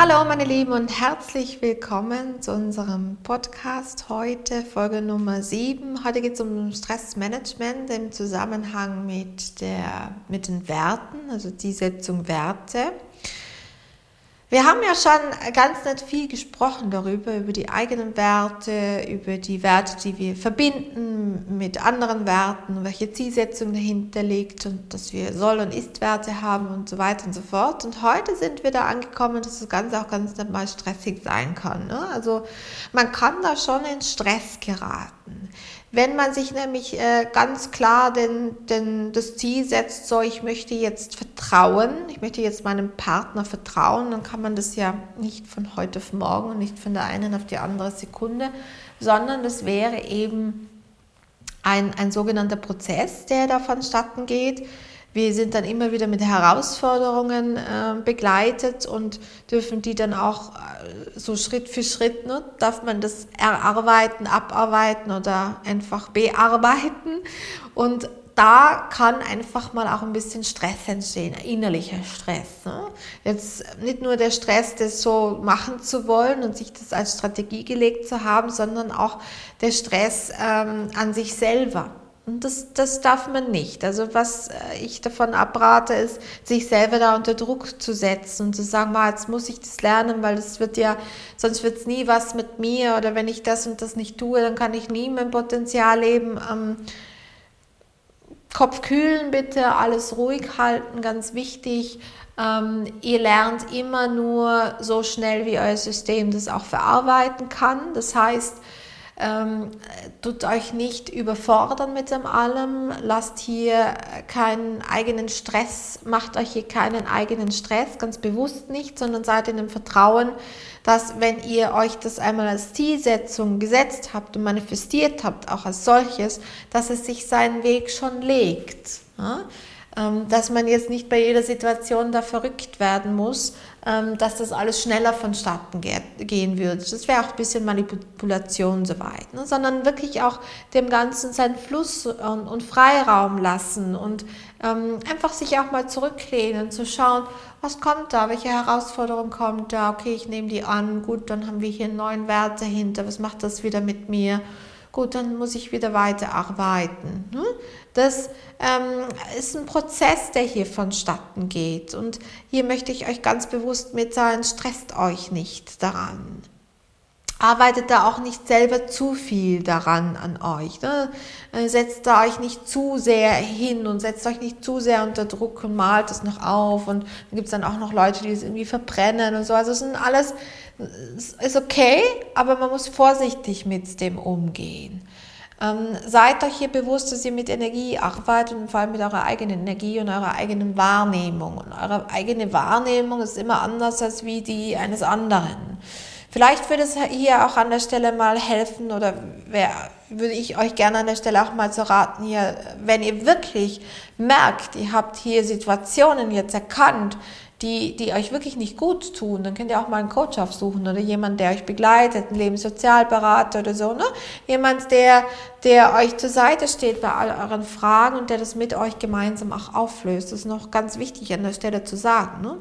Hallo meine Lieben und herzlich willkommen zu unserem Podcast heute, Folge Nummer 7. Heute geht es um Stressmanagement im Zusammenhang mit, der, mit den Werten, also die Setzung Werte. Wir haben ja schon ganz nicht viel gesprochen darüber, über die eigenen Werte, über die Werte, die wir verbinden mit anderen Werten, welche Zielsetzung dahinter liegt und dass wir Soll- und Ist-Werte haben und so weiter und so fort. Und heute sind wir da angekommen, dass das Ganze auch ganz nicht mal stressig sein kann. Ne? Also man kann da schon in Stress geraten. Wenn man sich nämlich äh, ganz klar den, den, das Ziel setzt, so ich möchte jetzt vertrauen, ich möchte jetzt meinem Partner vertrauen, dann kann man das ja nicht von heute auf morgen und nicht von der einen auf die andere Sekunde, sondern das wäre eben ein, ein sogenannter Prozess, der da vonstatten geht. Wir sind dann immer wieder mit Herausforderungen äh, begleitet und dürfen die dann auch äh, so Schritt für Schritt, ne, darf man das erarbeiten, abarbeiten oder einfach bearbeiten. Und da kann einfach mal auch ein bisschen Stress entstehen, innerlicher Stress. Ne? Jetzt nicht nur der Stress, das so machen zu wollen und sich das als Strategie gelegt zu haben, sondern auch der Stress ähm, an sich selber. Und das, das darf man nicht. Also was äh, ich davon abrate, ist, sich selber da unter Druck zu setzen und zu sagen, mal, jetzt muss ich das lernen, weil das wird ja, sonst wird es nie was mit mir oder wenn ich das und das nicht tue, dann kann ich nie mein Potenzial leben. Ähm, Kopf kühlen bitte, alles ruhig halten, ganz wichtig. Ähm, ihr lernt immer nur so schnell, wie euer System das auch verarbeiten kann. Das heißt, ähm, tut euch nicht überfordern mit dem allem, lasst hier keinen eigenen Stress, macht euch hier keinen eigenen Stress, ganz bewusst nicht, sondern seid in dem Vertrauen, dass wenn ihr euch das einmal als Zielsetzung gesetzt habt und manifestiert habt, auch als solches, dass es sich seinen Weg schon legt. Ja? Ähm, dass man jetzt nicht bei jeder Situation da verrückt werden muss, ähm, dass das alles schneller vonstatten gehen würde. Das wäre auch ein bisschen Manipulation soweit, ne? sondern wirklich auch dem Ganzen seinen Fluss und, und Freiraum lassen und ähm, einfach sich auch mal zurücklehnen, zu schauen, was kommt da, welche Herausforderung kommt da, okay, ich nehme die an, gut, dann haben wir hier einen neuen Wert dahinter, was macht das wieder mit mir? Gut, dann muss ich wieder weiterarbeiten. Ne? Das ähm, ist ein Prozess, der hier vonstatten geht. Und hier möchte ich euch ganz bewusst mitteilen, stresst euch nicht daran. Arbeitet da auch nicht selber zu viel daran an euch. Ne? Äh, setzt da euch nicht zu sehr hin und setzt euch nicht zu sehr unter Druck und malt es noch auf. Und dann gibt es dann auch noch Leute, die es irgendwie verbrennen und so. Also es sind alles, ist okay, aber man muss vorsichtig mit dem umgehen. Ähm, seid euch hier bewusst, dass ihr mit Energie arbeitet und vor allem mit eurer eigenen Energie und eurer eigenen Wahrnehmung. Und eure eigene Wahrnehmung ist immer anders als wie die eines anderen. Vielleicht würde es hier auch an der Stelle mal helfen oder wär, würde ich euch gerne an der Stelle auch mal zu raten, hier, wenn ihr wirklich merkt, ihr habt hier Situationen jetzt erkannt, die, die euch wirklich nicht gut tun, dann könnt ihr auch mal einen Coach aufsuchen oder jemand, der euch begleitet, einen Lebenssozialberater oder so, ne? Jemand, der, der euch zur Seite steht bei all euren Fragen und der das mit euch gemeinsam auch auflöst. Das ist noch ganz wichtig an der Stelle zu sagen, ne?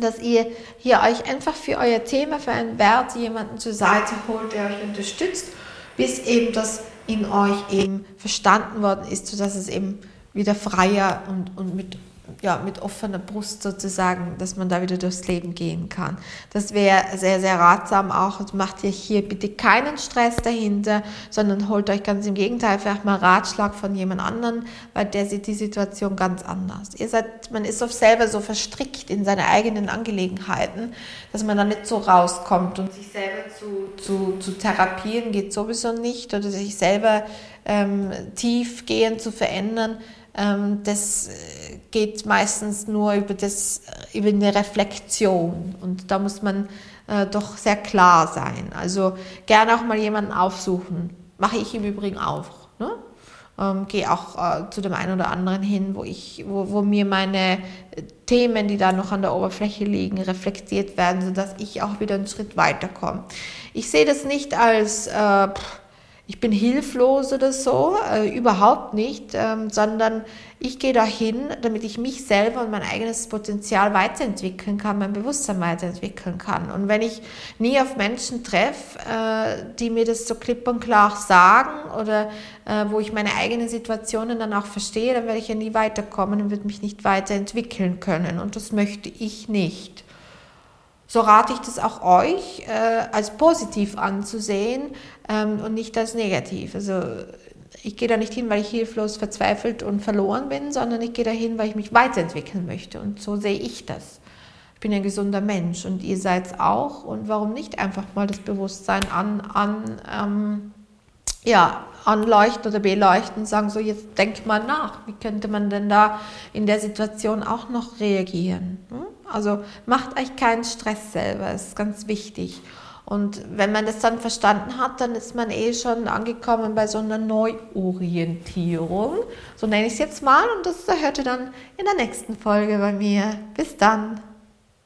Dass ihr hier euch einfach für euer Thema, für einen Wert jemanden zur Seite holt, der euch unterstützt, bis eben das in euch eben verstanden worden ist, sodass es eben wieder freier und, und mit ja, mit offener Brust sozusagen, dass man da wieder durchs Leben gehen kann. Das wäre sehr, sehr ratsam auch. Und macht ihr hier bitte keinen Stress dahinter, sondern holt euch ganz im Gegenteil vielleicht mal Ratschlag von jemand anderen, weil der sieht die Situation ganz anders. Ihr seid, man ist oft selber so verstrickt in seine eigenen Angelegenheiten, dass man da nicht so rauskommt und sich selber zu, zu, zu therapieren geht sowieso nicht oder sich selber ähm, tiefgehend zu verändern das äh, geht meistens nur über, das, äh, über eine Reflexion und da muss man äh, doch sehr klar sein. Also gerne auch mal jemanden aufsuchen. Mache ich im Übrigen auch. Ne? Ähm, Gehe auch äh, zu dem einen oder anderen hin, wo, ich, wo, wo mir meine Themen, die da noch an der Oberfläche liegen, reflektiert werden, sodass ich auch wieder einen Schritt weiterkomme. Ich sehe das nicht als... Äh, pff, ich bin hilflos oder so, äh, überhaupt nicht, ähm, sondern ich gehe dahin, damit ich mich selber und mein eigenes Potenzial weiterentwickeln kann, mein Bewusstsein weiterentwickeln kann. Und wenn ich nie auf Menschen treffe, äh, die mir das so klipp und klar sagen oder äh, wo ich meine eigenen Situationen dann auch verstehe, dann werde ich ja nie weiterkommen und würde mich nicht weiterentwickeln können. Und das möchte ich nicht so rate ich das auch euch, äh, als positiv anzusehen ähm, und nicht als negativ. Also ich gehe da nicht hin, weil ich hilflos, verzweifelt und verloren bin, sondern ich gehe da hin, weil ich mich weiterentwickeln möchte. Und so sehe ich das. Ich bin ein gesunder Mensch und ihr seid es auch. Und warum nicht einfach mal das Bewusstsein an, an ähm, ja, anleuchten oder beleuchten und sagen, so jetzt denk mal nach, wie könnte man denn da in der Situation auch noch reagieren? Hm? Also macht euch keinen Stress selber, ist ganz wichtig. Und wenn man das dann verstanden hat, dann ist man eh schon angekommen bei so einer Neuorientierung. So nenne ich es jetzt mal und das hört ihr dann in der nächsten Folge bei mir. Bis dann.